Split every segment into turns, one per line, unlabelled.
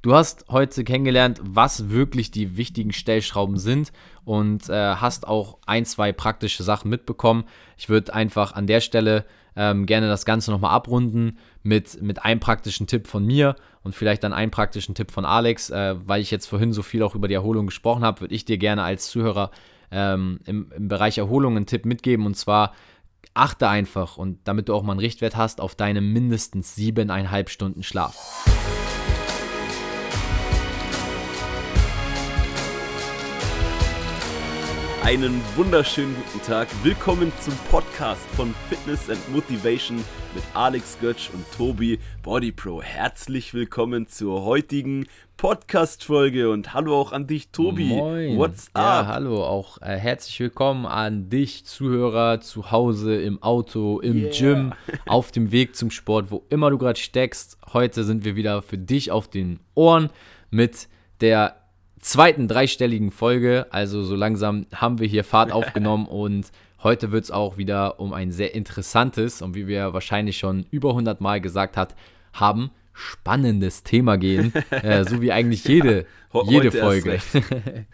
Du hast heute kennengelernt, was wirklich die wichtigen Stellschrauben sind und äh, hast auch ein, zwei praktische Sachen mitbekommen. Ich würde einfach an der Stelle ähm, gerne das Ganze nochmal abrunden mit, mit einem praktischen Tipp von mir und vielleicht dann einen praktischen Tipp von Alex. Äh, weil ich jetzt vorhin so viel auch über die Erholung gesprochen habe, würde ich dir gerne als Zuhörer ähm, im, im Bereich Erholung einen Tipp mitgeben und zwar achte einfach und damit du auch mal einen Richtwert hast, auf deine mindestens siebeneinhalb Stunden Schlaf.
Einen wunderschönen guten Tag. Willkommen zum Podcast von Fitness and Motivation mit Alex Götsch und Tobi Body Pro. Herzlich willkommen zur heutigen Podcast-Folge und hallo auch an dich, Tobi.
Moin.
What's
ja,
up?
hallo, auch äh, herzlich willkommen an dich, Zuhörer, zu Hause, im Auto, im
Yeah.
Gym, auf dem Weg zum Sport, wo immer du gerade steckst. Heute sind wir wieder für dich auf den Ohren mit der zweiten dreistelligen Folge. Also so langsam haben wir hier Fahrt aufgenommen und heute wird es auch wieder um ein sehr interessantes und wie wir wahrscheinlich schon über 100 Mal gesagt hat, haben, spannendes Thema gehen. äh, so wie eigentlich jede,
Ho-
jede Folge.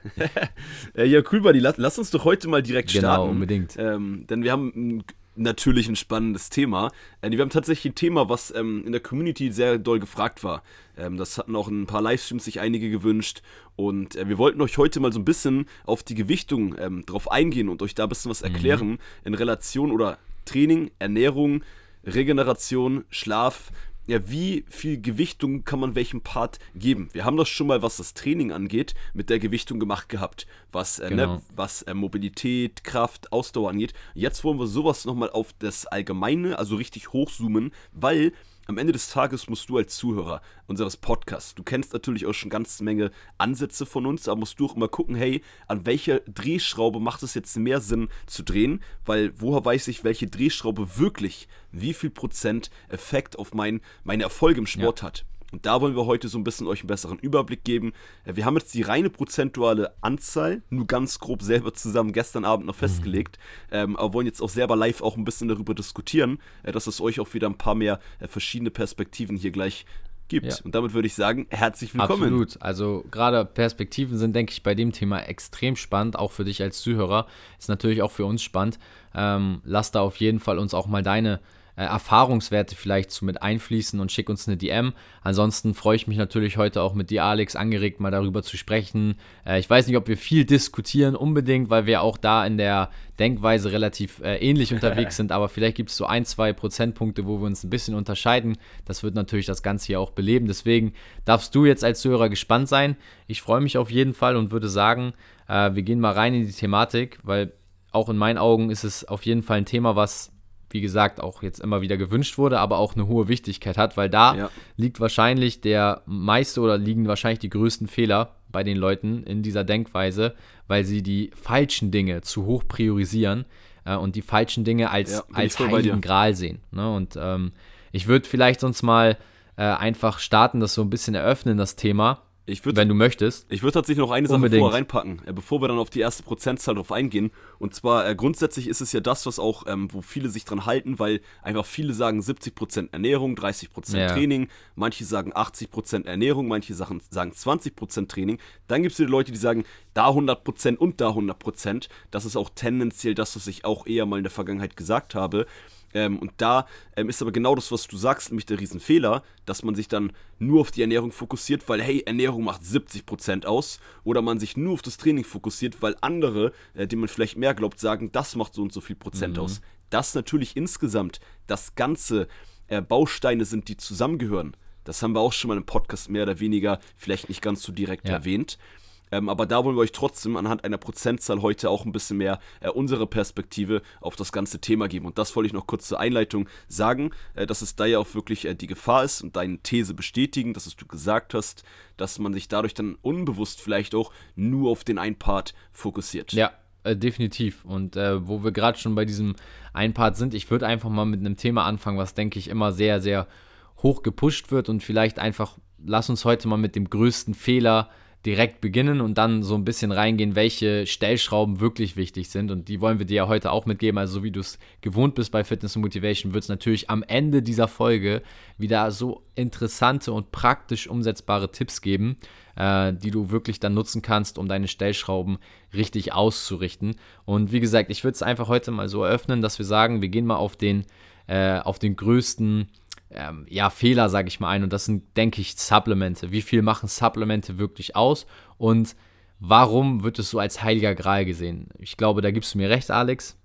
Äh, ja, cool, Buddy. Lass, lass uns doch heute mal direkt
Genau,
starten.
unbedingt.
Ähm, denn wir haben ein, natürlich ein spannendes Thema. Äh, wir haben tatsächlich ein Thema, was ähm, in der Community sehr doll gefragt war. Ähm, das hatten auch ein paar Livestreams sich einige gewünscht. Und äh, wir wollten euch heute mal so ein bisschen auf die Gewichtung ähm, drauf eingehen und euch da ein bisschen was erklären in Relation oder Training, Ernährung, Regeneration, Schlaf. Ja, wie viel Gewichtung kann man welchem Part geben? Wir haben das schon mal, was das Training angeht, mit der Gewichtung gemacht gehabt, was, äh,
Genau.
ne, was äh, Mobilität, Kraft, Ausdauer angeht. Jetzt wollen wir sowas nochmal auf das Allgemeine, also richtig hochzoomen, weil am Ende des Tages musst du als Zuhörer unseres Podcasts, du kennst natürlich auch schon ganz Menge Ansätze von uns, aber musst du auch immer gucken, hey, an welcher Drehschraube macht es jetzt mehr Sinn zu drehen, weil woher weiß ich, welche Drehschraube wirklich wie viel Prozent Effekt auf mein, meine Erfolge im Sport hat. Und da wollen wir heute so ein bisschen euch einen besseren Überblick geben. Äh, Wir haben jetzt die reine prozentuale Anzahl, nur ganz grob selber zusammen gestern Abend noch festgelegt, ähm, aber wollen jetzt auch selber live auch ein bisschen darüber diskutieren, äh, dass es euch auch wieder ein paar mehr äh, verschiedene Perspektiven hier gleich gibt.
Ja.
Und damit würde ich sagen, herzlich willkommen.
Absolut. Also gerade Perspektiven sind, denke ich, bei dem Thema extrem spannend, auch für dich als Zuhörer. Ist natürlich auch für uns spannend. Ähm, lass da auf jeden Fall uns auch mal deine äh, Erfahrungswerte vielleicht zu mit einfließen und schick uns eine DM. Ansonsten freue ich mich natürlich heute auch mit dir, Alex, angeregt mal darüber zu sprechen. Äh, ich weiß nicht, ob wir viel diskutieren unbedingt, weil wir auch da in der Denkweise relativ äh, ähnlich unterwegs sind, aber vielleicht gibt es so ein, zwei Prozentpunkte, wo wir uns ein bisschen unterscheiden. Das wird natürlich das Ganze hier auch beleben. Deswegen darfst du jetzt als Zuhörer gespannt sein. Ich freue mich auf jeden Fall und würde sagen, wir gehen mal rein in die Thematik, weil auch in meinen Augen ist es auf jeden Fall ein Thema, was, wie gesagt, auch jetzt immer wieder gewünscht wurde, aber auch eine hohe Wichtigkeit hat, weil da
Ja.
liegt wahrscheinlich der meiste oder liegen wahrscheinlich die größten Fehler bei den Leuten in dieser Denkweise, weil sie die falschen Dinge zu hoch priorisieren äh, und die falschen Dinge als,
Ja,
als heiligen. Gral sehen. Ne? Und ähm, ich würde vielleicht sonst mal äh, einfach starten, das so ein bisschen eröffnen, das Thema,
Ich würde
wenn du möchtest.
Ich würde tatsächlich noch eine Sache
Unbedingt.
vorher reinpacken, äh, bevor wir dann auf die erste Prozentzahl drauf eingehen. Und zwar äh, grundsätzlich ist es ja das, was auch, ähm, wo viele sich dran halten, weil einfach viele sagen 70% Ernährung, 30%
Ja.
Training, manche sagen 80% Ernährung, manche Sachen sagen 20% Training. Dann gibt es wieder Leute, die sagen da 100% und da 100%. Das ist auch tendenziell das, was ich auch eher mal in der Vergangenheit gesagt habe. Ähm, und da ähm, ist aber genau das, was du sagst, nämlich der Riesenfehler, dass man sich dann nur auf die Ernährung fokussiert, weil, hey, Ernährung macht 70% aus. Oder man sich nur auf das Training fokussiert, weil andere, äh, denen man vielleicht mehr glaubt, sagen, das macht so und so viel Prozent aus. Das natürlich insgesamt das ganze äh, Bausteine sind, die zusammengehören. Das haben wir auch schon mal im Podcast mehr oder weniger, vielleicht nicht ganz so direkt
Ja.
erwähnt. Ähm, aber da wollen wir euch trotzdem anhand einer Prozentzahl heute auch ein bisschen mehr äh, unsere Perspektive auf das ganze Thema geben. Und das wollte ich noch kurz zur Einleitung sagen, äh, dass es da ja auch wirklich äh, die Gefahr ist und deine These bestätigen, dass es du gesagt hast, dass man sich dadurch dann unbewusst vielleicht auch nur auf den einen Part fokussiert.
Ja, äh, definitiv. Und äh, wo wir gerade schon bei diesem einen Part sind, ich würde einfach mal mit einem Thema anfangen, was, denke ich, immer sehr, sehr hoch gepusht wird und vielleicht einfach, lass uns heute mal mit dem größten Fehler direkt beginnen und dann so ein bisschen reingehen, welche Stellschrauben wirklich wichtig sind. Und die wollen wir dir ja heute auch mitgeben. Also, so wie du es gewohnt bist bei Fitness und Motivation, wird es natürlich am Ende dieser Folge wieder so interessante und praktisch umsetzbare Tipps geben, äh, die du wirklich dann nutzen kannst, um deine Stellschrauben richtig auszurichten. Und wie gesagt, ich würde es einfach heute mal so eröffnen, dass wir sagen, wir gehen mal auf den, äh, auf den größten ähm, ja, Fehler, sage ich mal, ein. Und das sind, denke ich, Supplemente. Wie viel machen Supplemente wirklich aus? Und warum wird es so als heiliger Gral gesehen? Ich glaube, da gibst du mir recht, Alex.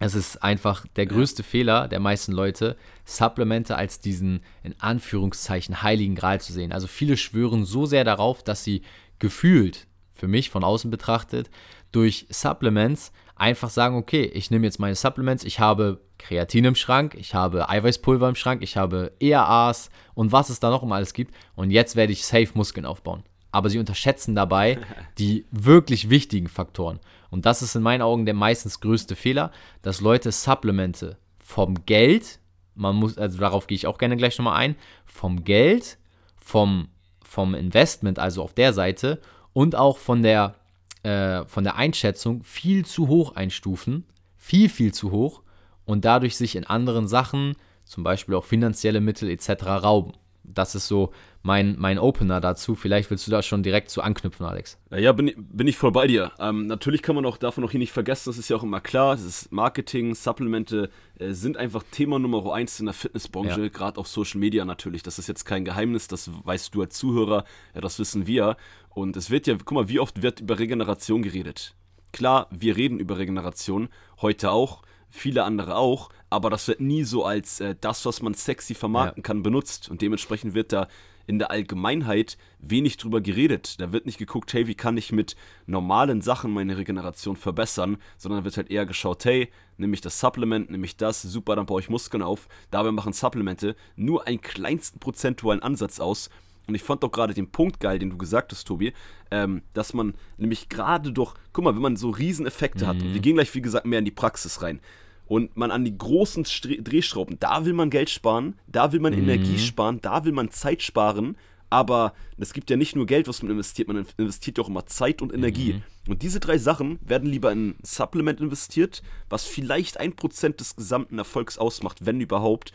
Es ist einfach der größte ja. Fehler der meisten Leute, Supplemente als diesen in Anführungszeichen heiligen Gral zu sehen. Also viele schwören so sehr darauf, dass sie gefühlt, für mich von außen betrachtet, durch Supplements einfach sagen, okay, ich nehme jetzt meine Supplements, ich habe Kreatin im Schrank, ich habe Eiweißpulver im Schrank, ich habe ERAs und was es da noch immer alles gibt und jetzt werde ich safe Muskeln aufbauen. Aber sie unterschätzen dabei die wirklich wichtigen Faktoren. Und das ist in meinen Augen der meistens größte Fehler, dass Leute Supplemente vom Geld, man muss, also darauf gehe ich auch gerne gleich nochmal ein, vom Geld, vom, vom Investment, also auf der Seite und auch von der äh, von der Einschätzung viel zu hoch einstufen, viel, viel zu hoch und dadurch sich in anderen Sachen, zum Beispiel auch finanzielle Mittel etc., rauben. Das ist so mein, mein Opener dazu. Vielleicht willst du da schon direkt zu anknüpfen, Alex.
Ja, bin, bin ich voll bei dir. Ähm, natürlich kann man auch davon auch hier nicht vergessen, das ist ja auch immer klar, das ist Marketing, Supplemente äh, sind einfach Thema Nummer eins in der Fitnessbranche, ja. gerade auf Social Media natürlich. Das ist jetzt kein Geheimnis, das weißt du als Zuhörer, ja, das wissen wir. Und es wird ja, guck mal, wie oft wird über Regeneration geredet. Klar, wir reden über Regeneration, heute auch, viele andere auch, aber das wird nie so als äh, das, was man sexy vermarkten ja. kann, benutzt. Und dementsprechend wird da in der Allgemeinheit wenig drüber geredet. Da wird nicht geguckt, hey, wie kann ich mit normalen Sachen meine Regeneration verbessern, sondern wird halt eher geschaut, hey, nehme ich das Supplement, nehme ich das, super, dann baue ich Muskeln auf. Dabei machen Supplemente nur einen kleinsten prozentualen Ansatz aus und ich fand doch gerade den Punkt geil, den du gesagt hast, Tobi, ähm, dass man nämlich gerade durch, guck mal, wenn man so Rieseneffekte mhm. hat, und wir gehen gleich, wie gesagt, mehr in die Praxis rein, und man an die großen Stre Drehschrauben, da will man Geld sparen, da will man mhm. Energie sparen, da will man Zeit sparen, aber es gibt ja nicht nur Geld, was man investiert, man investiert ja auch immer Zeit und Energie. Mhm. Und diese drei Sachen werden lieber in ein Supplement investiert, was vielleicht ein Prozent des gesamten Erfolgs ausmacht, wenn überhaupt.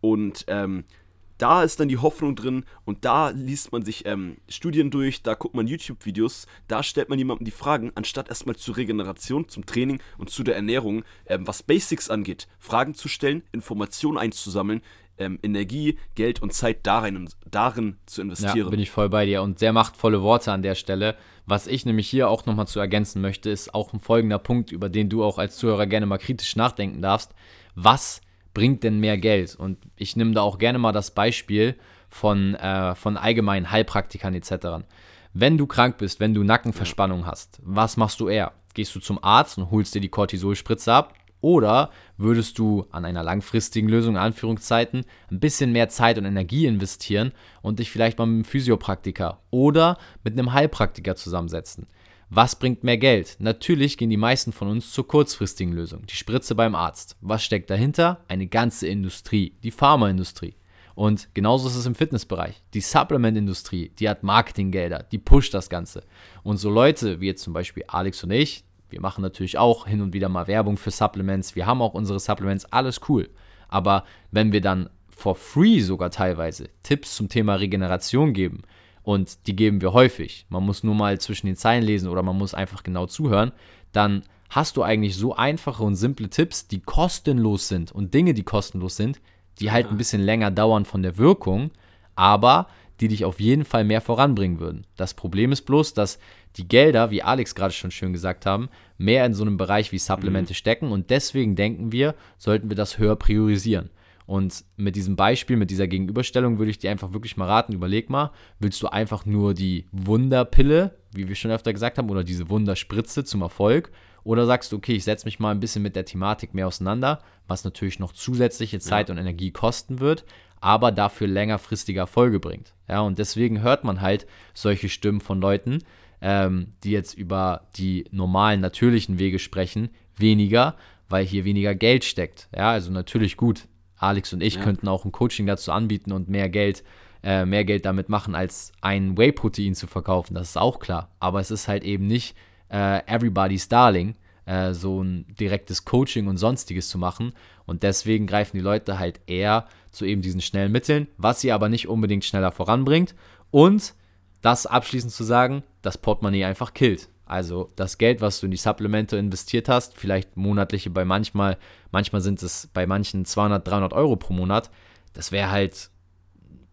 Und ähm, da ist dann die Hoffnung drin und da liest man sich ähm, Studien durch, da guckt man YouTube-Videos, da stellt man jemandem die Fragen, anstatt erstmal zur Regeneration, zum Training und zu der Ernährung, ähm, was Basics angeht, Fragen zu stellen, Informationen einzusammeln, ähm, Energie, Geld und Zeit darin, darin zu investieren. Ja,
bin ich voll bei dir und sehr machtvolle Worte an der Stelle. Was ich nämlich hier auch nochmal zu ergänzen möchte, ist auch ein folgender Punkt, über den du auch als Zuhörer gerne mal kritisch nachdenken darfst. Was bringt denn mehr Geld? Und ich nehme da auch gerne mal das Beispiel von, äh, von allgemeinen Heilpraktikern etc. Wenn du krank bist, wenn du Nackenverspannung hast, was machst du eher? Gehst du zum Arzt und holst dir die Cortisolspritze ab? Oder würdest du an einer langfristigen Lösung, in Anführungszeiten, ein bisschen mehr Zeit und Energie investieren und dich vielleicht mal mit einem Physiopraktiker oder mit einem Heilpraktiker zusammensetzen? Was bringt mehr Geld? Natürlich gehen die meisten von uns zur kurzfristigen Lösung, die Spritze beim Arzt. Was steckt dahinter? Eine ganze Industrie, die Pharmaindustrie. Und genauso ist es im Fitnessbereich. Die Supplement-Industrie, die hat Marketinggelder, die pusht das Ganze. Und so Leute wie jetzt zum Beispiel Alex und ich, wir machen natürlich auch hin und wieder mal Werbung für Supplements, wir haben auch unsere Supplements, alles cool. Aber wenn wir dann for free sogar teilweise Tipps zum Thema Regeneration geben, und die geben wir häufig, man muss nur mal zwischen den Zeilen lesen oder man muss einfach genau zuhören, dann hast du eigentlich so einfache und simple Tipps, die kostenlos sind und Dinge, die kostenlos sind, die halt ein bisschen länger dauern von der Wirkung, aber die dich auf jeden Fall mehr voranbringen würden. Das Problem ist bloß, dass die Gelder, wie Alex gerade schon schön gesagt haben, mehr in so einem Bereich wie Supplemente mhm. stecken und deswegen denken wir, sollten wir das höher priorisieren. Und mit diesem Beispiel, mit dieser Gegenüberstellung würde ich dir einfach wirklich mal raten, überleg mal, willst du einfach nur die Wunderpille, wie wir schon öfter gesagt haben, oder diese Wunderspritze zum Erfolg? Oder sagst du, okay, ich setze mich mal ein bisschen mit der Thematik mehr auseinander, was natürlich noch zusätzliche Zeit ja. und Energie kosten wird, aber dafür längerfristige Erfolge bringt. Ja, und deswegen hört man halt solche Stimmen von Leuten, ähm, die jetzt über die normalen, natürlichen Wege sprechen, weniger, weil hier weniger Geld steckt. Ja, also natürlich gut, Alex und ich ja. könnten auch ein Coaching dazu anbieten und mehr Geld äh, mehr Geld damit machen, als ein Whey-Protein zu verkaufen. Das ist auch klar. Aber es ist halt eben nicht äh, everybody's darling, äh, so ein direktes Coaching und sonstiges zu machen. Und deswegen greifen die Leute halt eher zu eben diesen schnellen Mitteln, was sie aber nicht unbedingt schneller voranbringt. Und das abschließend zu sagen, das Portemonnaie einfach killt. Also das Geld, was du in die Supplemente investiert hast, vielleicht monatliche bei manchmal, manchmal sind es bei manchen 200, 300 Euro pro Monat, das wäre halt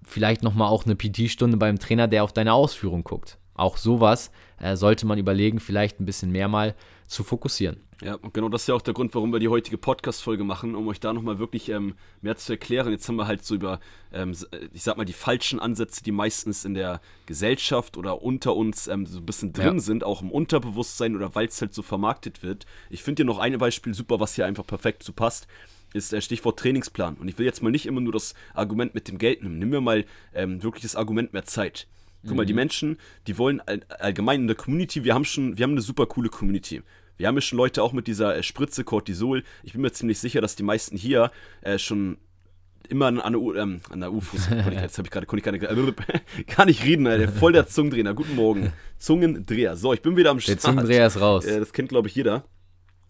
vielleicht nochmal auch eine PT-Stunde beim Trainer, der auf deine Ausführung guckt. Auch sowas äh, sollte man überlegen, vielleicht ein bisschen mehr mal zu fokussieren.
Ja, und genau das ist ja auch der Grund, warum wir die heutige Podcast-Folge machen, um euch da nochmal wirklich ähm, mehr zu erklären. Jetzt haben wir halt so über, ähm, äh, ich sag mal, die falschen Ansätze, die meistens in der Gesellschaft oder unter uns ähm, so ein bisschen drin ja. sind, auch im Unterbewusstsein oder weil es halt so vermarktet wird. Ich finde hier noch ein Beispiel super, was hier einfach perfekt zu passt ist der Stichwort Trainingsplan. Und ich will jetzt mal nicht immer nur das Argument mit dem Geld nehmen. Nimm mir mal ähm, wirklich das Argument mehr Zeit. Guck mhm. mal, die mhm. Menschen, die wollen all, allgemein in der Community, wir haben schon, wir haben eine super coole Community. Wir haben ja schon Leute auch mit dieser äh, Spritze Cortisol. Ich bin mir ziemlich sicher, dass die meisten hier äh, schon immer an, der U, ähm, an der U-Fuß. Jetzt habe ich gerade, konnte ich gerade, äh, kann nicht reden, Alter. voll der Zungendreher. Guten Morgen. Zungendreher. So, ich bin wieder am
Start. Der Zungendreher ist raus.
Äh, das kennt, glaube ich, jeder.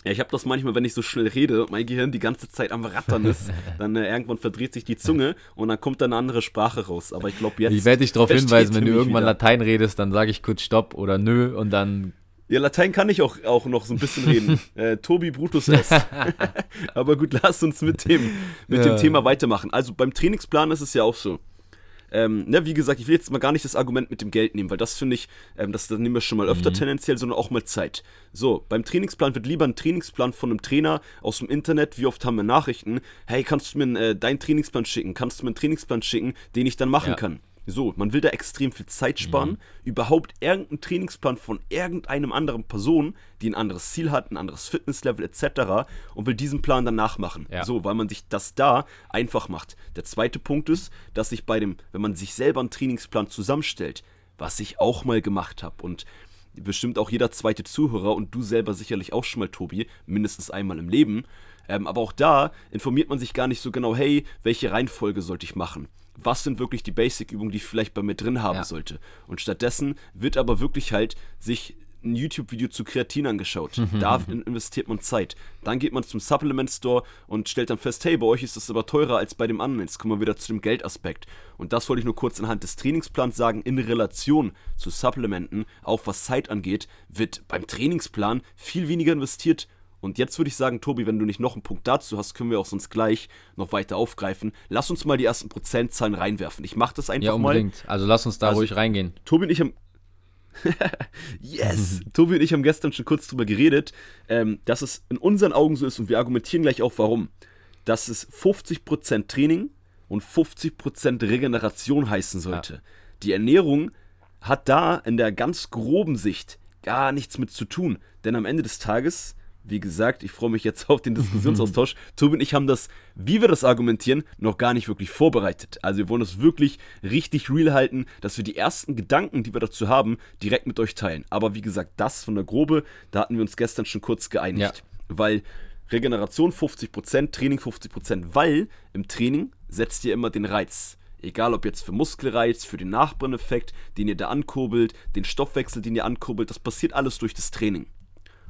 Ja, ich habe das manchmal, wenn ich so schnell rede und mein Gehirn die ganze Zeit am Rattern ist, dann äh, irgendwann verdreht sich die Zunge und dann kommt dann eine andere Sprache raus. Aber ich glaube jetzt.
Ich werde dich darauf hinweisen, wenn du irgendwann wieder. Latein redest, dann sage ich kurz Stopp oder Nö und dann
ja, Latein kann ich auch, auch noch so ein bisschen reden. äh, Tobi Brutus S. Aber gut, lasst uns mit dem, mit ja. dem Thema weitermachen. Also beim Trainingsplan ist es ja auch so. Ähm, ne, wie gesagt, ich will jetzt mal gar nicht das Argument mit dem Geld nehmen, weil das finde ich, ähm, das, das nehmen wir schon mal öfter mhm. tendenziell, sondern auch mal Zeit. So, beim Trainingsplan wird lieber ein Trainingsplan von einem Trainer aus dem Internet. Wie oft haben wir Nachrichten? Hey, kannst du mir äh, deinen Trainingsplan schicken? Kannst du mir einen Trainingsplan schicken, den ich dann machen ja. kann? So, man will da extrem viel Zeit sparen, mhm. überhaupt irgendeinen Trainingsplan von irgendeinem anderen Person, die ein anderes Ziel hat, ein anderes Fitnesslevel etc. und will diesen Plan dann nachmachen. Ja. So, weil man sich das da einfach macht. Der zweite Punkt ist, dass sich bei dem, wenn man sich selber einen Trainingsplan zusammenstellt, was ich auch mal gemacht habe und bestimmt auch jeder zweite Zuhörer und du selber sicherlich auch schon mal, Tobi, mindestens einmal im Leben. Ähm, aber auch da informiert man sich gar nicht so genau, hey, welche Reihenfolge sollte ich machen? Was sind wirklich die Basic-Übungen, die ich vielleicht bei mir drin haben ja. sollte. Und stattdessen wird aber wirklich halt sich ein YouTube-Video zu Kreatin angeschaut. Mhm. Da investiert man Zeit. Dann geht man zum Supplement Store und stellt dann fest, hey, bei euch ist das aber teurer als bei dem anderen. Jetzt kommen wir wieder zu dem Geldaspekt. Und das wollte ich nur kurz anhand des Trainingsplans sagen. In Relation zu Supplementen, auch was Zeit angeht, wird beim Trainingsplan viel weniger investiert und jetzt würde ich sagen, Tobi, wenn du nicht noch einen Punkt dazu hast, können wir auch sonst gleich noch weiter aufgreifen. Lass uns mal die ersten Prozentzahlen reinwerfen. Ich mache das einfach ja, unbedingt.
mal. Also lass uns da also, ruhig reingehen.
Tobi und ich haben. yes! Tobi und ich haben gestern schon kurz drüber geredet, ähm, dass es in unseren Augen so ist und wir argumentieren gleich auch warum. Dass es 50% Training und 50% Regeneration heißen sollte. Ja. Die Ernährung hat da in der ganz groben Sicht gar nichts mit zu tun. Denn am Ende des Tages wie gesagt, ich freue mich jetzt auf den Diskussionsaustausch. Tobi und ich haben das, wie wir das argumentieren, noch gar nicht wirklich vorbereitet. Also wir wollen das wirklich richtig real halten, dass wir die ersten Gedanken, die wir dazu haben, direkt mit euch teilen. Aber wie gesagt, das von der Grobe, da hatten wir uns gestern schon kurz geeinigt. Ja. Weil Regeneration 50%, Training 50%, weil im Training setzt ihr immer den Reiz. Egal ob jetzt für Muskelreiz, für den Nachbrenneffekt, den ihr da ankurbelt, den Stoffwechsel, den ihr ankurbelt, das passiert alles durch das Training.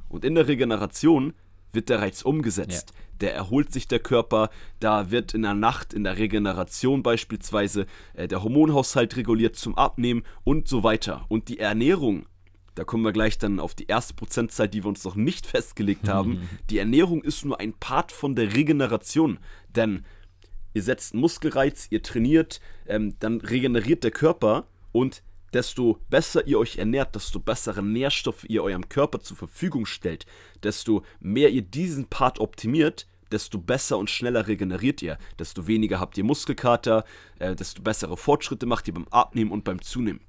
Und in der Regeneration wird der Reiz umgesetzt. Ja. Der erholt sich der Körper, da wird in der Nacht, in der Regeneration beispielsweise, äh, der Hormonhaushalt reguliert zum Abnehmen und so weiter. Und die Ernährung, da kommen wir gleich dann auf die erste Prozentzahl, die wir uns noch nicht festgelegt haben. Die Ernährung ist nur ein Part von der Regeneration, denn ihr setzt Muskelreiz, ihr trainiert, ähm, dann regeneriert der Körper und desto besser ihr euch ernährt, desto bessere Nährstoffe ihr eurem Körper zur Verfügung stellt, desto mehr ihr diesen Part optimiert, desto besser und schneller regeneriert ihr, desto weniger habt ihr Muskelkater, äh, desto bessere Fortschritte macht ihr beim Abnehmen und beim Zunehmen.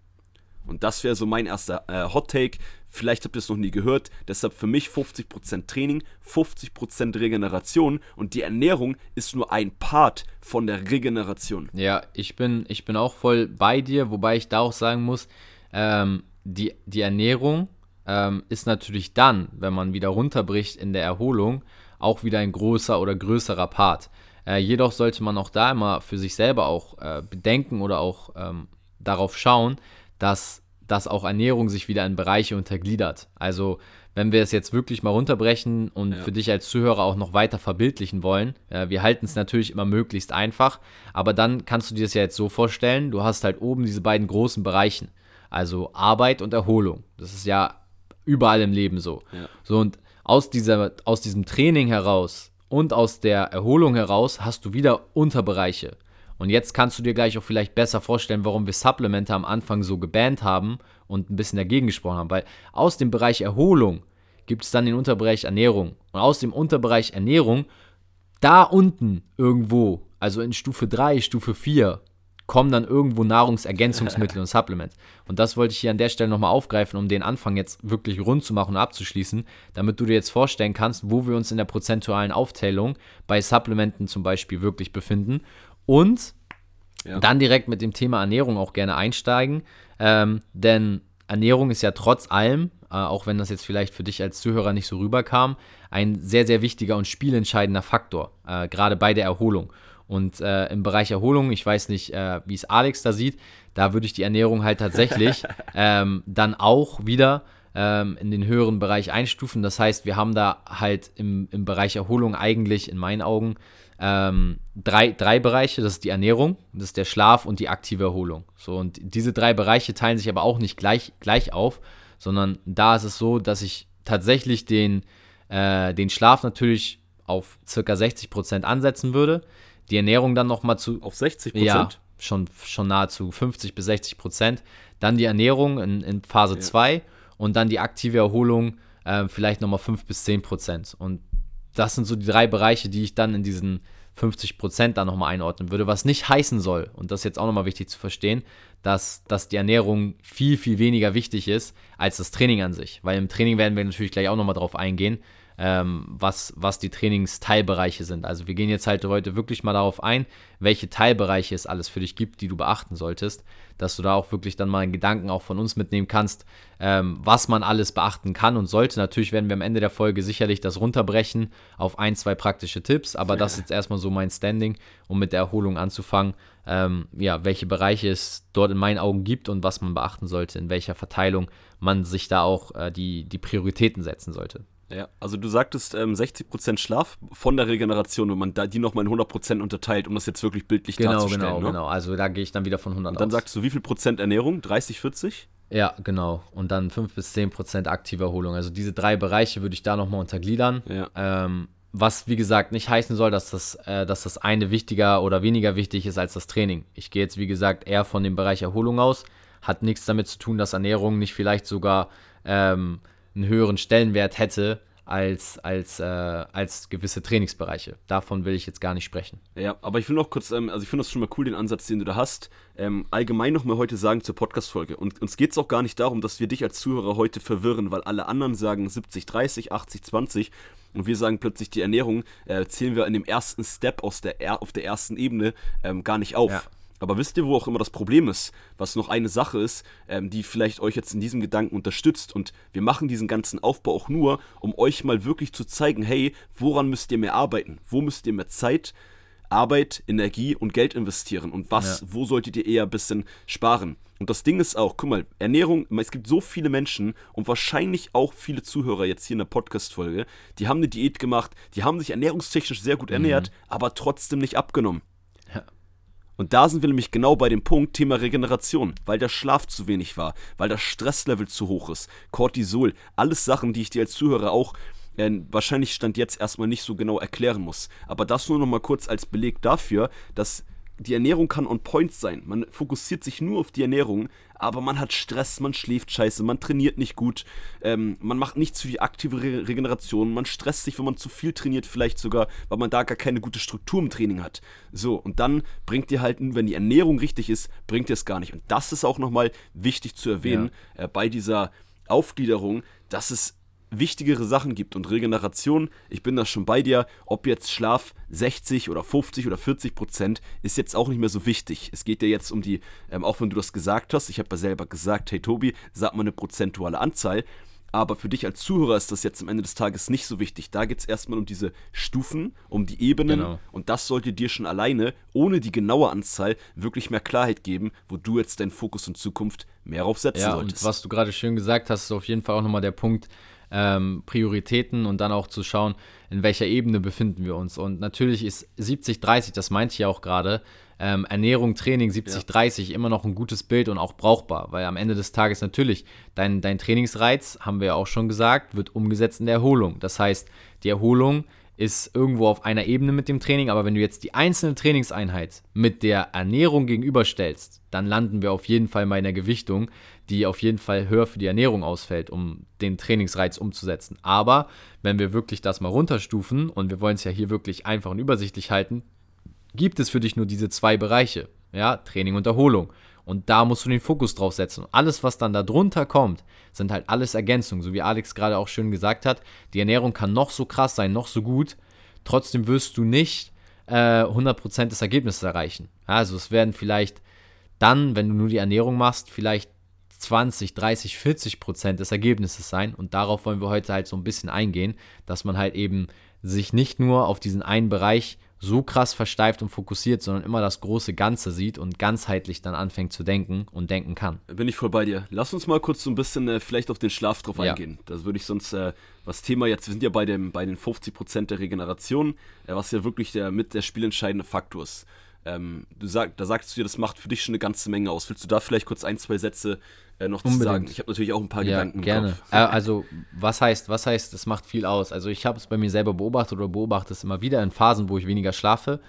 Und das wäre so mein erster äh, Hot Take. Vielleicht habt ihr es noch nie gehört. Deshalb für mich 50% Training, 50% Regeneration und die Ernährung ist nur ein Part von der Regeneration.
Ja, ich bin, ich bin auch voll bei dir, wobei ich da auch sagen muss, ähm, die, die Ernährung ähm, ist natürlich dann, wenn man wieder runterbricht in der Erholung, auch wieder ein großer oder größerer Part. Äh, jedoch sollte man auch da immer für sich selber auch äh, bedenken oder auch ähm, darauf schauen, dass, dass auch Ernährung sich wieder in Bereiche untergliedert. Also wenn wir es jetzt wirklich mal runterbrechen und ja. für dich als Zuhörer auch noch weiter verbildlichen wollen, äh, wir halten es natürlich immer möglichst einfach, aber dann kannst du dir das ja jetzt so vorstellen, du hast halt oben diese beiden großen Bereichen, also Arbeit und Erholung. Das ist ja überall im Leben so. Ja. So und aus, dieser, aus diesem Training heraus und aus der Erholung heraus hast du wieder Unterbereiche. Und jetzt kannst du dir gleich auch vielleicht besser vorstellen, warum wir Supplemente am Anfang so gebannt haben und ein bisschen dagegen gesprochen haben. Weil aus dem Bereich Erholung gibt es dann den Unterbereich Ernährung. Und aus dem Unterbereich Ernährung, da unten irgendwo, also in Stufe 3, Stufe 4, kommen dann irgendwo Nahrungsergänzungsmittel und Supplements. Und das wollte ich hier an der Stelle nochmal aufgreifen, um den Anfang jetzt wirklich rund zu machen und abzuschließen, damit du dir jetzt vorstellen kannst, wo wir uns in der prozentualen Aufteilung bei Supplementen zum Beispiel wirklich befinden. Und ja. dann direkt mit dem Thema Ernährung auch gerne einsteigen. Ähm, denn Ernährung ist ja trotz allem, äh, auch wenn das jetzt vielleicht für dich als Zuhörer nicht so rüberkam, ein sehr, sehr wichtiger und spielentscheidender Faktor, äh, gerade bei der Erholung. Und äh, im Bereich Erholung, ich weiß nicht, äh, wie es Alex da sieht, da würde ich die Ernährung halt tatsächlich ähm, dann auch wieder ähm, in den höheren Bereich einstufen. Das heißt, wir haben da halt im, im Bereich Erholung eigentlich in meinen Augen ähm, drei, drei Bereiche. Das ist die Ernährung, das ist der Schlaf und die aktive Erholung. So, und diese drei Bereiche teilen sich aber auch nicht gleich, gleich auf, sondern da ist es so, dass ich tatsächlich den, äh, den Schlaf natürlich auf circa 60% ansetzen würde die Ernährung dann nochmal zu.
Auf 60
Prozent? Ja, schon, schon nahezu 50 bis 60 Prozent. Dann die Ernährung in, in Phase 2 ja. und dann die aktive Erholung äh, vielleicht nochmal 5 bis 10 Prozent. Und das sind so die drei Bereiche, die ich dann in diesen 50 Prozent dann nochmal einordnen würde, was nicht heißen soll, und das ist jetzt auch nochmal wichtig zu verstehen, dass, dass die Ernährung viel, viel weniger wichtig ist als das Training an sich. Weil im Training werden wir natürlich gleich auch nochmal drauf eingehen ähm, was, was die Trainingsteilbereiche sind. Also wir gehen jetzt halt heute wirklich mal darauf ein, welche Teilbereiche es alles für dich gibt, die du beachten solltest, dass du da auch wirklich dann mal einen Gedanken auch von uns mitnehmen kannst, ähm, was man alles beachten kann und sollte. Natürlich werden wir am Ende der Folge sicherlich das runterbrechen auf ein, zwei praktische Tipps, aber das ist jetzt erstmal so mein Standing, um mit der Erholung anzufangen. Ähm, ja, welche Bereiche es dort in meinen Augen gibt und was man beachten sollte, in welcher Verteilung man sich da auch äh, die, die Prioritäten setzen sollte.
Ja, also du sagtest ähm, 60% Schlaf von der Regeneration, wenn man da die nochmal in 100% unterteilt, um das jetzt wirklich bildlich
genau,
darzustellen.
Genau, genau, genau. Also da gehe ich dann wieder von 100
Und dann aus. sagst du, wie viel Prozent Ernährung? 30, 40?
Ja, genau. Und dann 5 bis 10 Prozent aktive Erholung. Also diese drei Bereiche würde ich da nochmal untergliedern. Ja. Ähm, was, wie gesagt, nicht heißen soll, dass das, äh, dass das eine wichtiger oder weniger wichtig ist als das Training. Ich gehe jetzt, wie gesagt, eher von dem Bereich Erholung aus. Hat nichts damit zu tun, dass Ernährung nicht vielleicht sogar ähm, einen höheren Stellenwert hätte als, als, äh, als gewisse Trainingsbereiche. Davon will ich jetzt gar nicht sprechen.
Ja, aber ich will noch kurz, ähm, also ich finde das schon mal cool, den Ansatz, den du da hast. Ähm, allgemein nochmal heute sagen zur Podcast-Folge. Und uns geht es auch gar nicht darum, dass wir dich als Zuhörer heute verwirren, weil alle anderen sagen 70, 30, 80, 20 und wir sagen plötzlich, die Ernährung äh, zählen wir in dem ersten Step aus der, auf der ersten Ebene ähm, gar nicht auf. Ja. Aber wisst ihr, wo auch immer das Problem ist? Was noch eine Sache ist, ähm, die vielleicht euch jetzt in diesem Gedanken unterstützt. Und wir machen diesen ganzen Aufbau auch nur, um euch mal wirklich zu zeigen, hey, woran müsst ihr mehr arbeiten? Wo müsst ihr mehr Zeit, Arbeit, Energie und Geld investieren? Und was, ja. wo solltet ihr eher ein bisschen sparen? Und das Ding ist auch, guck mal, Ernährung, es gibt so viele Menschen und wahrscheinlich auch viele Zuhörer jetzt hier in der Podcast-Folge, die haben eine Diät gemacht, die haben sich ernährungstechnisch sehr gut ernährt, mhm. aber trotzdem nicht abgenommen. Und da sind wir nämlich genau bei dem Punkt Thema Regeneration, weil der Schlaf zu wenig war, weil das Stresslevel zu hoch ist, Cortisol, alles Sachen, die ich dir als Zuhörer auch äh, wahrscheinlich Stand jetzt erstmal nicht so genau erklären muss. Aber das nur noch mal kurz als Beleg dafür, dass die Ernährung kann on point sein. Man fokussiert sich nur auf die Ernährung, aber man hat Stress, man schläft scheiße, man trainiert nicht gut, ähm, man macht nicht zu viel aktive Re Regeneration, man stresst sich, wenn man zu viel trainiert, vielleicht sogar, weil man da gar keine gute Struktur im Training hat. So, und dann bringt dir halt, wenn die Ernährung richtig ist, bringt dir es gar nicht. Und das ist auch nochmal wichtig zu erwähnen ja. äh, bei dieser Aufgliederung, dass es wichtigere Sachen gibt und Regeneration, ich bin da schon bei dir, ob jetzt Schlaf 60 oder 50 oder 40 Prozent, ist jetzt auch nicht mehr so wichtig. Es geht ja jetzt um die, ähm, auch wenn du das gesagt hast, ich habe ja selber gesagt, hey Tobi, sag mal eine prozentuale Anzahl, Aber für dich als Zuhörer ist das jetzt am Ende des Tages nicht so wichtig. Da geht es erstmal um diese Stufen, um die Ebenen. Genau. Und das sollte dir schon alleine, ohne die genaue Anzahl, wirklich mehr Klarheit geben, wo du jetzt deinen Fokus in Zukunft mehr aufsetzen ja, solltest.
Und was du gerade schön gesagt hast, ist auf jeden Fall auch nochmal der Punkt, ähm, Prioritäten und dann auch zu schauen, in welcher Ebene befinden wir uns. Und natürlich ist 70-30, das meinte ich ja auch gerade, ähm, Ernährung, Training 70-30 ja. immer noch ein gutes Bild und auch brauchbar, weil am Ende des Tages natürlich dein, dein Trainingsreiz, haben wir ja auch schon gesagt, wird umgesetzt in der Erholung. Das heißt, die Erholung ist irgendwo auf einer Ebene mit dem Training, aber wenn du jetzt die einzelne Trainingseinheit mit der Ernährung gegenüberstellst, dann landen wir auf jeden Fall bei einer Gewichtung, die auf jeden Fall höher für die Ernährung ausfällt, um den Trainingsreiz umzusetzen. Aber wenn wir wirklich das mal runterstufen und wir wollen es ja hier wirklich einfach und übersichtlich halten, gibt es für dich nur diese zwei Bereiche, ja, Training und Erholung. Und da musst du den Fokus drauf setzen. Alles, was dann da drunter kommt, sind halt alles Ergänzungen. So wie Alex gerade auch schön gesagt hat, die Ernährung kann noch so krass sein, noch so gut. Trotzdem wirst du nicht äh, 100% des Ergebnisses erreichen. Also es werden vielleicht dann, wenn du nur die Ernährung machst, vielleicht 20, 30, 40% des Ergebnisses sein. Und darauf wollen wir heute halt so ein bisschen eingehen, dass man halt eben sich nicht nur auf diesen einen Bereich so krass versteift und fokussiert, sondern immer das große Ganze sieht und ganzheitlich dann anfängt zu denken und denken kann.
Bin ich voll bei dir. Lass uns mal kurz so ein bisschen äh, vielleicht auf den Schlaf drauf ja. eingehen. Das würde ich sonst, äh, was Thema jetzt, wir sind ja bei, dem, bei den 50% der Regeneration, äh, was ja wirklich der mit der spielentscheidende Faktor ist. Ähm, du sag, da sagst du dir, das macht für dich schon eine ganze Menge aus. Willst du da vielleicht kurz ein, zwei Sätze äh, noch Unbedingt. zu sagen? Ich habe natürlich auch ein paar ja, Gedanken.
Gerne. Äh, also, was heißt, was heißt, es macht viel aus? Also, ich habe es bei mir selber beobachtet oder beobachte es immer wieder in Phasen, wo ich weniger schlafe.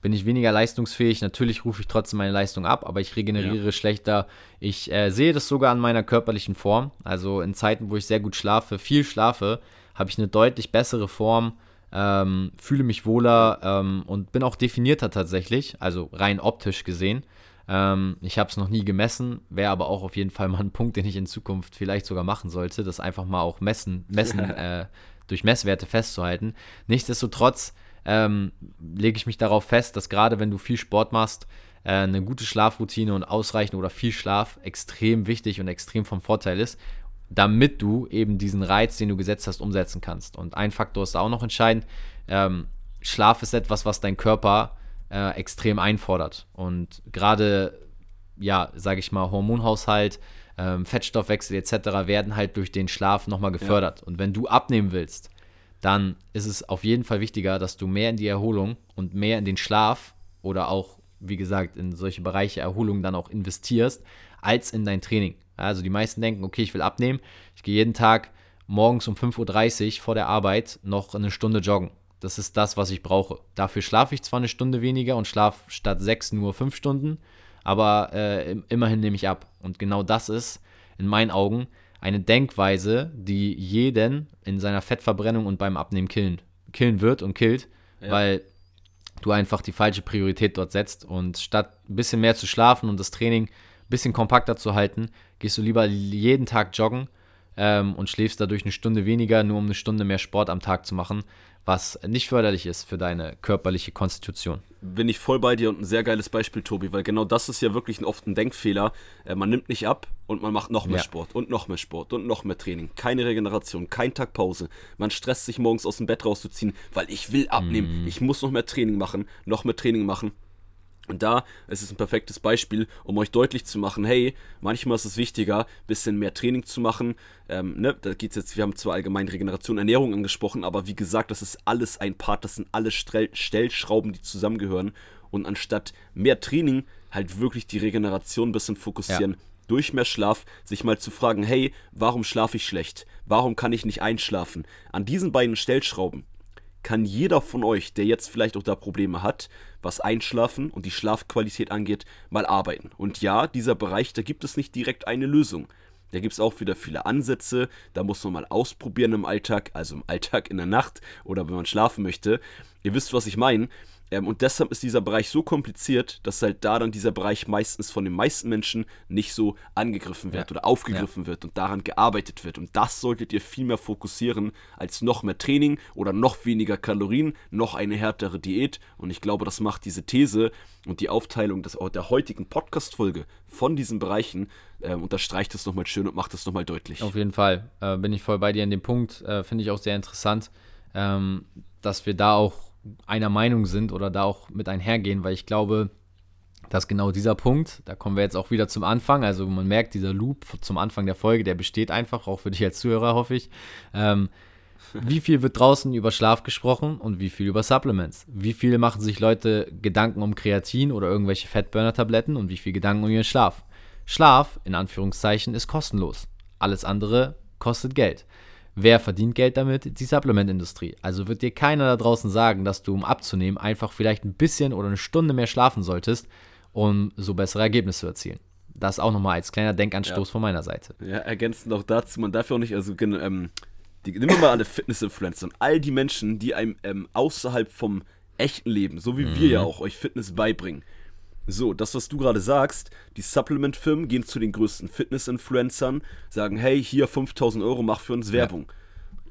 Bin ich weniger leistungsfähig. Natürlich rufe ich trotzdem meine Leistung ab, aber ich regeneriere ja. schlechter. Ich äh, sehe das sogar an meiner körperlichen Form. Also in Zeiten, wo ich sehr gut schlafe, viel schlafe, habe ich eine deutlich bessere Form ähm, fühle mich wohler ähm, und bin auch definierter tatsächlich, also rein optisch gesehen. Ähm, ich habe es noch nie gemessen, wäre aber auch auf jeden Fall mal ein Punkt, den ich in Zukunft vielleicht sogar machen sollte, das einfach mal auch messen, messen äh, durch Messwerte festzuhalten. Nichtsdestotrotz ähm, lege ich mich darauf fest, dass gerade wenn du viel Sport machst, äh, eine gute Schlafroutine und ausreichend oder viel Schlaf extrem wichtig und extrem vom Vorteil ist damit du eben diesen Reiz, den du gesetzt hast, umsetzen kannst. Und ein Faktor ist da auch noch entscheidend. Ähm, Schlaf ist etwas, was dein Körper äh, extrem einfordert. Und gerade, ja, sage ich mal, Hormonhaushalt, ähm, Fettstoffwechsel etc. werden halt durch den Schlaf nochmal gefördert. Ja. Und wenn du abnehmen willst, dann ist es auf jeden Fall wichtiger, dass du mehr in die Erholung und mehr in den Schlaf oder auch, wie gesagt, in solche Bereiche Erholung dann auch investierst, als in dein Training. Also die meisten denken, okay, ich will abnehmen, ich gehe jeden Tag morgens um 5.30 Uhr vor der Arbeit noch eine Stunde joggen. Das ist das, was ich brauche. Dafür schlafe ich zwar eine Stunde weniger und schlafe statt sechs nur fünf Stunden, aber äh, immerhin nehme ich ab. Und genau das ist in meinen Augen eine Denkweise, die jeden in seiner Fettverbrennung und beim Abnehmen killen, killen wird und killt, ja. weil du einfach die falsche Priorität dort setzt und statt ein bisschen mehr zu schlafen und das Training ein bisschen kompakter zu halten, gehst du lieber jeden Tag joggen ähm, und schläfst dadurch eine Stunde weniger, nur um eine Stunde mehr Sport am Tag zu machen, was nicht förderlich ist für deine körperliche Konstitution.
Bin ich voll bei dir und ein sehr geiles Beispiel, Tobi, weil genau das ist ja wirklich oft ein Denkfehler. Äh, man nimmt nicht ab und man macht noch mehr ja. Sport und noch mehr Sport und noch mehr Training. Keine Regeneration, kein Tag Pause. Man stresst sich morgens aus dem Bett rauszuziehen, weil ich will abnehmen. Mm. Ich muss noch mehr Training machen, noch mehr Training machen. Und da ist es ein perfektes Beispiel, um euch deutlich zu machen, hey, manchmal ist es wichtiger, ein bisschen mehr Training zu machen. Ähm, ne, da geht's jetzt, wir haben zwar allgemein Regeneration, Ernährung angesprochen, aber wie gesagt, das ist alles ein Part, das sind alle Stellschrauben, die zusammengehören. Und anstatt mehr Training, halt wirklich die Regeneration ein bisschen fokussieren. Ja. Durch mehr Schlaf sich mal zu fragen, hey, warum schlafe ich schlecht? Warum kann ich nicht einschlafen? An diesen beiden Stellschrauben kann jeder von euch, der jetzt vielleicht auch da Probleme hat, was Einschlafen und die Schlafqualität angeht, mal arbeiten. Und ja, dieser Bereich, da gibt es nicht direkt eine Lösung. Da gibt es auch wieder viele Ansätze, da muss man mal ausprobieren im Alltag, also im Alltag in der Nacht oder wenn man schlafen möchte. Ihr wisst, was ich meine. Ähm, und deshalb ist dieser Bereich so kompliziert, dass halt da dann dieser Bereich meistens von den meisten Menschen nicht so angegriffen wird
Ja.
oder aufgegriffen wird und daran gearbeitet wird. Und das solltet ihr viel mehr fokussieren als noch mehr Training oder noch weniger Kalorien, noch eine härtere Diät. Und ich glaube, das macht diese These und die Aufteilung des, der heutigen Podcast-Folge von diesen Bereichen ähm, unterstreicht es nochmal schön und macht es nochmal deutlich.
Auf jeden Fall äh, bin ich voll bei dir in dem Punkt. Äh, Finde ich auch sehr interessant, ähm, dass wir da auch einer Meinung sind oder da auch mit einhergehen, weil ich glaube, dass genau dieser Punkt, da kommen wir jetzt auch wieder zum Anfang, also man merkt, dieser Loop zum Anfang der Folge, der besteht einfach, auch für dich als Zuhörer, hoffe ich. Ähm, wie viel wird draußen über Schlaf gesprochen und wie viel über Supplements? Wie viel machen sich Leute Gedanken um Kreatin oder irgendwelche Fettburner-Tabletten und wie viel Gedanken um ihren Schlaf? Schlaf, in Anführungszeichen, ist kostenlos. Alles andere kostet Geld. Wer verdient Geld damit? Die Supplementindustrie. Also wird dir keiner da draußen sagen, dass du, um abzunehmen, einfach vielleicht ein bisschen oder eine Stunde mehr schlafen solltest, um so bessere Ergebnisse zu erzielen. Das auch nochmal als kleiner Denkanstoß
Ja.
von meiner Seite.
Ja, ergänzend auch dazu, man darf ja auch nicht, also ähm, die, nehmen wir mal alle Fitness-Influencer und all die Menschen, die einem ähm, außerhalb vom echten Leben, so wie wir ja auch, euch Fitness beibringen. So, das, was du gerade sagst, die Supplement-Firmen gehen zu den größten Fitness-Influencern, sagen, hey, hier 5000 Euro, mach für uns Werbung.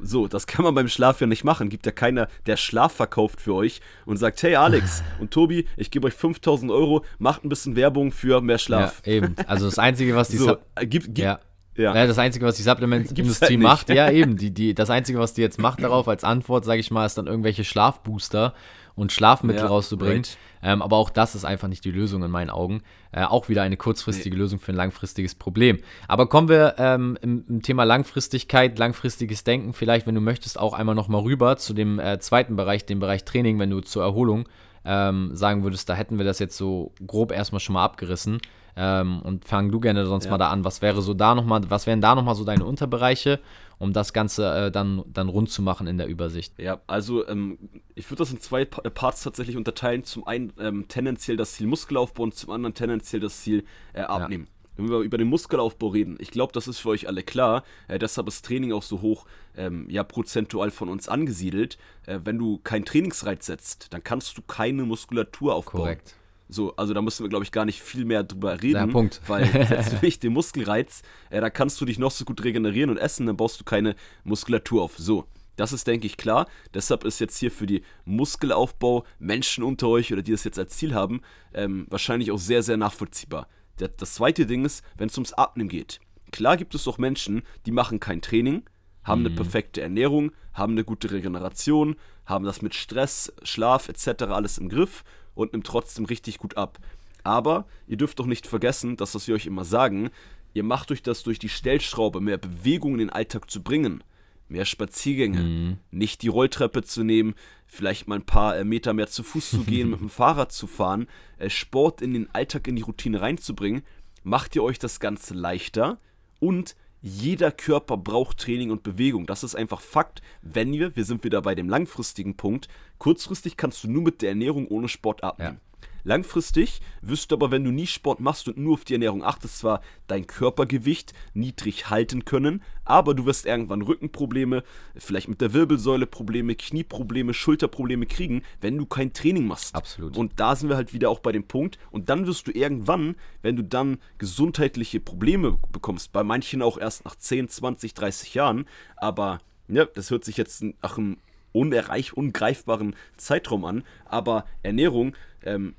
So, das kann man beim Schlaf ja nicht machen. Gibt ja keiner, der Schlaf verkauft für euch und sagt, hey Alex und Tobi, ich gebe euch 5000 Euro, macht ein bisschen Werbung für mehr Schlaf.
Ja, eben. Also das Einzige, was die
so,
Sup-
äh, gibt, gibt,
ja.
ja.
Ja. das Einzige, was die Supplement-Industrie
halt
macht, ja eben, die, die, das Einzige, was die jetzt macht darauf als Antwort, sage ich mal, ist dann irgendwelche Schlafbooster und Schlafmittel
Ja,
rauszubringen.
right.
Ähm, aber auch das ist einfach nicht die Lösung in meinen Augen. Äh, auch wieder eine kurzfristige Lösung für ein langfristiges Problem. Aber kommen wir ähm, im, im Thema Langfristigkeit, langfristiges Denken, vielleicht, wenn du möchtest, auch einmal nochmal rüber zu dem äh, zweiten Bereich, dem Bereich Training, wenn du zur Erholung ähm, sagen würdest, da hätten wir das jetzt so grob erstmal schon mal abgerissen. Ähm, und fang du gerne sonst
Ja.
mal da an. Was wäre so da noch mal, was wären da nochmal so deine Unterbereiche, um das Ganze äh, dann, dann rund zu machen in der Übersicht?
Ja, also ähm, ich würde das in zwei äh, Parts tatsächlich unterteilen. Zum einen ähm, tendenziell das Ziel Muskelaufbau und zum anderen tendenziell das Ziel äh, Abnehmen. Wenn wir über den Muskelaufbau reden, ich glaube, das ist für euch alle klar. Äh, deshalb ist Training auch so hoch, ähm, ja, prozentual von uns angesiedelt. Äh, wenn du keinen Trainingsreiz setzt, dann kannst du keine Muskulatur aufbauen.
Korrekt.
So, also da müssen wir, glaube ich, gar nicht viel mehr drüber reden.
Ja, Punkt.
Weil setzt du nicht den Muskelreiz, äh, da kannst du dich noch so gut regenerieren und essen, dann baust du keine Muskulatur auf. So, das ist, denke ich, klar. Deshalb ist jetzt hier für die Muskelaufbau Menschen unter euch oder die das jetzt als Ziel haben, ähm, wahrscheinlich auch sehr, sehr nachvollziehbar. Das zweite Ding ist, wenn es ums Abnehmen geht. Klar gibt es auch Menschen, die machen kein Training, haben eine perfekte Ernährung, haben eine gute Regeneration, haben das mit Stress, Schlaf etc. alles im Griff und nimmt trotzdem richtig gut ab. Aber ihr dürft doch nicht vergessen, das, was wir euch immer sagen, ihr macht euch das durch die Stellschraube, mehr Bewegung in den Alltag zu bringen, mehr Spaziergänge, nicht die Rolltreppe zu nehmen, vielleicht mal ein paar äh, Meter mehr zu Fuß zu gehen, mit dem Fahrrad zu fahren, äh, Sport in den Alltag, in die Routine reinzubringen, macht ihr euch das Ganze leichter und jeder Körper braucht Training und Bewegung. Das ist einfach Fakt. Wenn wir, wir sind wieder bei dem langfristigen Punkt, kurzfristig kannst du nur mit der Ernährung ohne Sport abnehmen. Langfristig wirst du aber, wenn du nie Sport machst und nur auf die Ernährung achtest, zwar dein Körpergewicht niedrig halten können, aber du wirst irgendwann Rückenprobleme, vielleicht mit der Wirbelsäule Probleme, Knieprobleme, Schulterprobleme kriegen, wenn du kein Training machst.
Absolut.
Und da sind wir halt wieder auch bei dem Punkt. Und dann wirst du irgendwann, wenn du dann gesundheitliche Probleme bekommst, bei manchen auch erst nach 10, 20, 30 Jahren, aber ja, das hört sich jetzt nach einem unerreich, ungreifbaren Zeitraum an, aber Ernährung, ähm,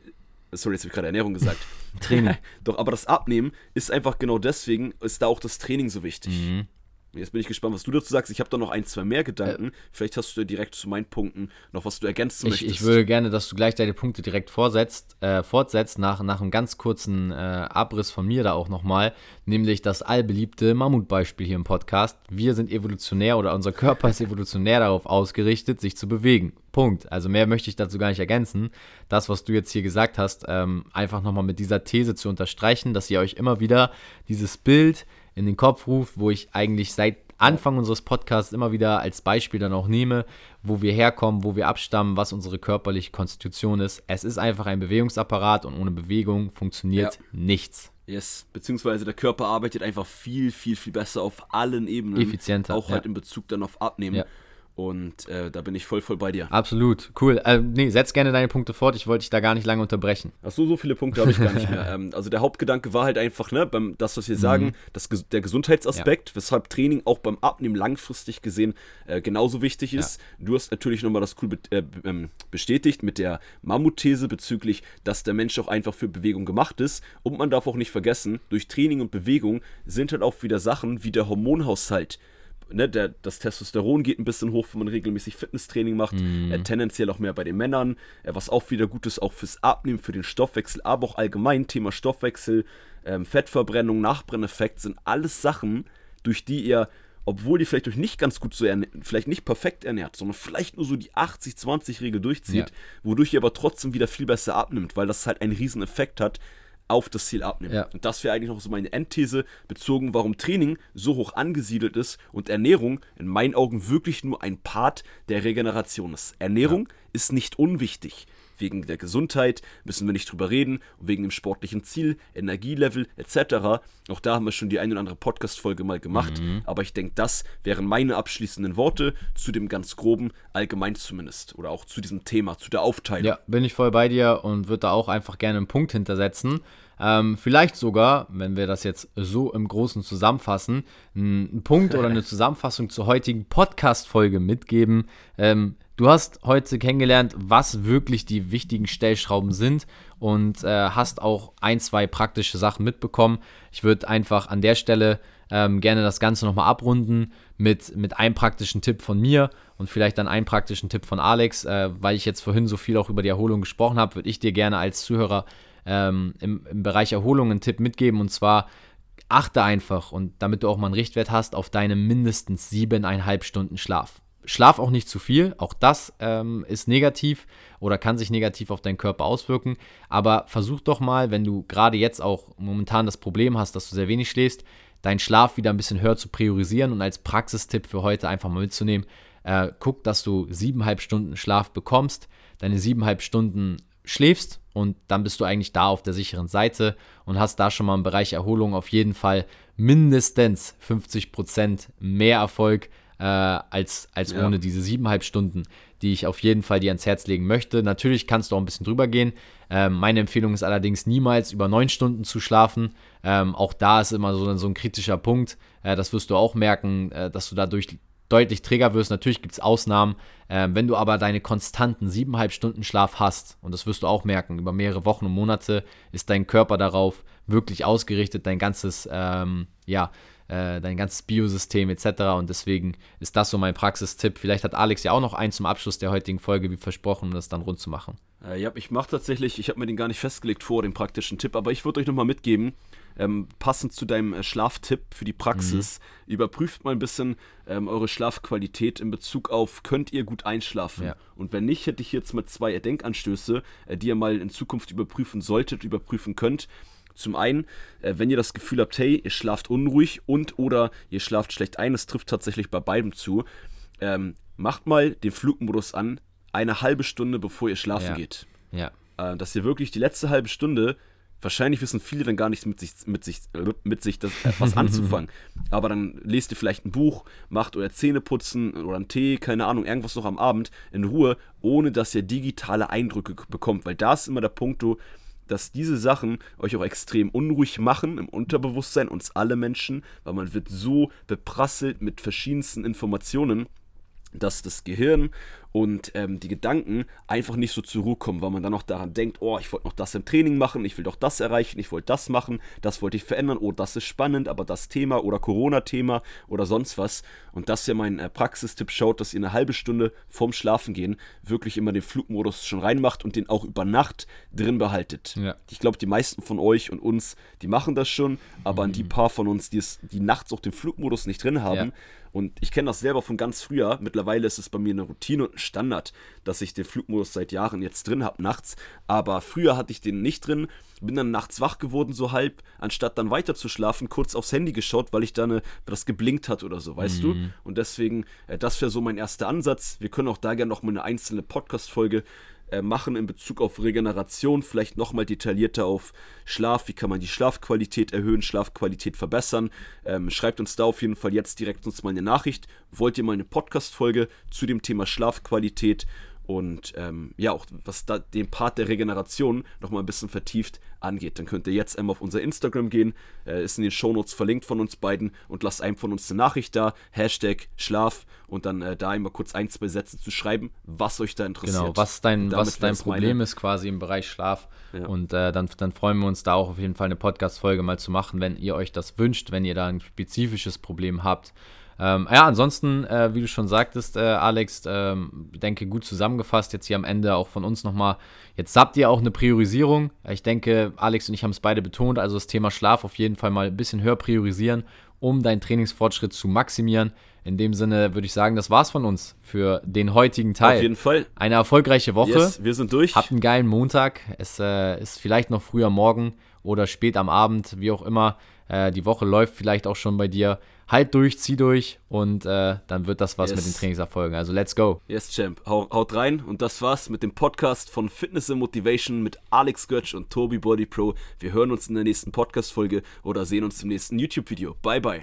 sorry, jetzt habe ich gerade Ernährung gesagt.
Training.
Doch, aber das Abnehmen ist einfach genau deswegen, ist da auch das Training so wichtig.
Mhm.
Jetzt bin ich gespannt, was du dazu sagst. Ich habe da noch ein, zwei mehr Gedanken. Vielleicht hast du direkt zu meinen Punkten noch was du ergänzen
Ich,
möchtest.
ich würde gerne, dass du gleich deine Punkte direkt vorsetzt, äh, fortsetzt, nach, nach einem ganz kurzen äh, Abriss von mir da auch nochmal, nämlich das allbeliebte Mammutbeispiel hier im Podcast. Wir sind evolutionär oder unser Körper ist evolutionär darauf ausgerichtet, sich zu bewegen. Punkt. Also mehr möchte ich dazu gar nicht ergänzen. Das, was du jetzt hier gesagt hast, ähm, einfach nochmal mit dieser These zu unterstreichen, dass ihr euch immer wieder dieses Bild in den Kopf ruft, wo ich eigentlich seit Anfang unseres Podcasts immer wieder als Beispiel dann auch nehme, wo wir herkommen, wo wir abstammen, was unsere körperliche Konstitution ist. Es ist einfach ein Bewegungsapparat und ohne Bewegung funktioniert
Ja.
nichts.
Yes, beziehungsweise der Körper arbeitet einfach viel, viel, viel besser auf allen Ebenen.
Effizienter,
Auch halt
ja.
in Bezug dann auf Abnehmen.
Ja.
Und äh, da bin ich voll, voll bei dir.
Absolut, cool. Äh, nee, setz gerne deine Punkte fort. Ich wollte dich da gar nicht lange unterbrechen.
Ach so, so viele Punkte habe ich gar nicht mehr. ähm, also der Hauptgedanke war halt einfach, ne, beim, das, was wir mhm. sagen, das, der Gesundheitsaspekt, ja. weshalb Training auch beim Abnehmen langfristig gesehen äh, genauso wichtig ist. Ja. Du hast natürlich nochmal das cool be äh, ähm, bestätigt mit der Mammutthese bezüglich, dass der Mensch auch einfach für Bewegung gemacht ist. Und man darf auch nicht vergessen, durch Training und Bewegung sind halt auch wieder Sachen wie der Hormonhaushalt ne, der, das Testosteron geht ein bisschen hoch, wenn man regelmäßig Fitnesstraining macht. Mhm. Äh, tendenziell auch mehr bei den Männern. Äh, was auch wieder gut ist, auch fürs Abnehmen, für den Stoffwechsel, aber auch allgemein Thema Stoffwechsel, ähm, Fettverbrennung, Nachbrenneffekt sind alles Sachen, durch die ihr obwohl ihr vielleicht euch nicht ganz gut so ernährt, vielleicht nicht perfekt ernährt, sondern vielleicht nur so die 80-20-Regel durchzieht, ja. wodurch ihr aber trotzdem wieder viel besser abnimmt, weil das halt einen riesen Effekt hat, auf das Ziel abnehmen. Ja. Und das wäre eigentlich noch so meine Endthese, bezogen, warum Training so hoch angesiedelt ist und Ernährung in meinen Augen wirklich nur ein Part der Regeneration ist. Ernährung ja. ist nicht unwichtig. Wegen der Gesundheit müssen wir nicht drüber reden, wegen dem sportlichen Ziel, Energielevel etc. Auch da haben wir schon die eine oder andere Podcast-Folge mal gemacht. Mhm. Aber ich denke, das wären meine abschließenden Worte zu dem ganz groben, allgemein zumindest. Oder auch zu diesem Thema, zu der Aufteilung.
Ja, bin ich voll bei dir und würde da auch einfach gerne einen Punkt hintersetzen. Ähm, vielleicht sogar, wenn wir das jetzt so im Großen zusammenfassen, einen Punkt oder eine Zusammenfassung zur heutigen Podcast-Folge mitgeben. Ähm, du hast heute kennengelernt, was wirklich die wichtigen Stellschrauben sind und äh, hast auch ein, zwei praktische Sachen mitbekommen. Ich würde einfach an der Stelle ähm, gerne das Ganze nochmal abrunden mit, mit einem praktischen Tipp von mir und vielleicht dann einen praktischen Tipp von Alex. Äh, weil ich jetzt vorhin so viel auch über die Erholung gesprochen habe, würde ich dir gerne als Zuhörer ähm, im, im Bereich Erholung einen Tipp mitgeben und zwar achte einfach und damit du auch mal einen Richtwert hast, auf deine mindestens siebeneinhalb Stunden Schlaf. Schlaf auch nicht zu viel, auch das ähm, ist negativ oder kann sich negativ auf deinen Körper auswirken. Aber versuch doch mal, wenn du gerade jetzt auch momentan das Problem hast, dass du sehr wenig schläfst, deinen Schlaf wieder ein bisschen höher zu priorisieren und als Praxistipp für heute einfach mal mitzunehmen. Äh, guck, dass du siebeneinhalb Stunden Schlaf bekommst, deine siebeneinhalb Stunden schläfst und dann bist du eigentlich da auf der sicheren Seite und hast da schon mal im Bereich Erholung auf jeden Fall mindestens 50% mehr Erfolg äh, als, als ja. ohne diese siebeneinhalb Stunden, die ich auf jeden Fall dir ans Herz legen möchte. Natürlich kannst du auch ein bisschen drüber gehen. Ähm, meine Empfehlung ist allerdings niemals über neun Stunden zu schlafen. Ähm, auch da ist immer so, so ein kritischer Punkt. Äh, das wirst du auch merken, äh, dass du dadurch deutlich träger wirst. Natürlich gibt es Ausnahmen. Ähm, wenn du aber deine konstanten siebeneinhalb Stunden Schlaf hast, und das wirst du auch merken, über mehrere Wochen und Monate ist dein Körper darauf wirklich ausgerichtet, dein ganzes, ähm, ja, äh, dein ganzes Biosystem etc. Und deswegen ist das so mein Praxistipp. Vielleicht hat Alex ja auch noch einen zum Abschluss der heutigen Folge, wie versprochen, um das dann rund zu machen.
Äh, ja, ich mache tatsächlich, ich habe mir den gar nicht festgelegt vor, den praktischen Tipp, aber ich würde euch nochmal mitgeben, ähm, passend zu deinem äh, Schlaftipp für die Praxis, mhm. überprüft mal ein bisschen ähm, eure Schlafqualität in Bezug auf, könnt ihr gut einschlafen? Ja. Und wenn nicht, hätte ich jetzt mal zwei Denkanstöße, äh, die ihr mal in Zukunft überprüfen solltet, überprüfen könnt. Zum einen, äh, wenn ihr das Gefühl habt, hey, ihr schlaft unruhig und oder ihr schlaft schlecht ein, es trifft tatsächlich bei beidem zu, ähm, macht mal den Flugmodus an, eine halbe Stunde bevor ihr schlafen ja. geht. Ja. Äh, dass ihr wirklich die letzte halbe Stunde Wahrscheinlich wissen viele dann gar nichts mit sich, mit sich, mit sich das, äh, was anzufangen. Aber dann lest ihr vielleicht ein Buch, macht euer Zähneputzen oder einen Tee, keine Ahnung, irgendwas noch am Abend in Ruhe, ohne dass ihr digitale Eindrücke bekommt. Weil da ist immer der Punkt, dass diese Sachen euch auch extrem unruhig machen im Unterbewusstsein, uns alle Menschen, weil man wird so beprasselt mit verschiedensten Informationen, dass das Gehirn und ähm, die Gedanken einfach nicht so zur Ruhe kommen, weil man dann noch daran denkt, oh, ich wollte noch das im Training machen, ich will doch das erreichen, ich wollte das machen, das wollte ich verändern, oh, das ist spannend, aber das Thema oder Corona-Thema oder sonst was. Und das ist ja mein äh, Praxistipp, schaut, dass ihr eine halbe Stunde vorm Schlafengehen wirklich immer den Flugmodus schon reinmacht und den auch über Nacht drin behaltet. Ja. Ich glaube, die meisten von euch und uns, die machen das schon, aber mhm. an die paar von uns, die, es, die nachts auch den Flugmodus nicht drin haben, ja und ich kenne das selber von ganz früher. Mittlerweile ist es bei mir eine Routine und ein Standard, dass ich den Flugmodus seit Jahren jetzt drin habe nachts. Aber früher hatte ich den nicht drin. Bin dann nachts wach geworden, so halb, anstatt dann weiter zu schlafen, kurz aufs Handy geschaut, weil ich da eine, das geblinkt hat oder so, weißt mhm. du? Und deswegen, äh, das wäre so mein erster Ansatz. Wir können auch da gerne noch mal eine einzelne Podcast-Folge machen in Bezug auf Regeneration, vielleicht nochmal detaillierter auf Schlaf, wie kann man die Schlafqualität erhöhen, Schlafqualität verbessern. Ähm, schreibt uns da auf jeden Fall jetzt direkt uns mal eine Nachricht. Wollt ihr mal eine Podcast-Folge zu dem Thema Schlafqualität und ähm, ja, auch was da den Part der Regeneration nochmal ein bisschen vertieft angeht, dann könnt ihr jetzt einmal auf unser Instagram gehen, äh, ist in den Shownotes verlinkt von uns beiden und lasst einem von uns eine Nachricht da, Hashtag Schlaf und dann äh, da einmal kurz ein, zwei Sätze zu schreiben, was euch da interessiert.
Genau, was dein, was dein Problem meine... ist quasi im Bereich Schlaf ja. und äh, dann, dann freuen wir uns da auch auf jeden Fall eine Podcast-Folge mal zu machen, wenn ihr euch das wünscht, wenn ihr da ein spezifisches Problem habt. Ähm, ja, ansonsten, äh, wie du schon sagtest, äh, Alex, ähm, denke gut zusammengefasst, jetzt hier am Ende auch von uns nochmal. Jetzt habt ihr auch eine Priorisierung. Ich denke, Alex und ich haben es beide betont, also das Thema Schlaf auf jeden Fall mal ein bisschen höher priorisieren, um deinen Trainingsfortschritt zu maximieren. In dem Sinne würde ich sagen, das war's von uns für den heutigen Teil. Auf
jeden Fall.
Eine erfolgreiche Woche.
Yes, wir sind durch.
Habt einen geilen Montag. Es äh, ist vielleicht noch früher Morgen oder spät am Abend, wie auch immer. Äh, die Woche läuft vielleicht auch schon bei dir halt durch, zieh durch und äh, dann wird das was yes. mit den Trainingserfolgen. Also let's go.
Yes, Champ. Haut rein und das war's mit dem Podcast von Fitness and Motivation mit Alex Götsch und Tobi Body Pro. Wir hören uns in der nächsten Podcast-Folge oder sehen uns im nächsten YouTube-Video. Bye, bye.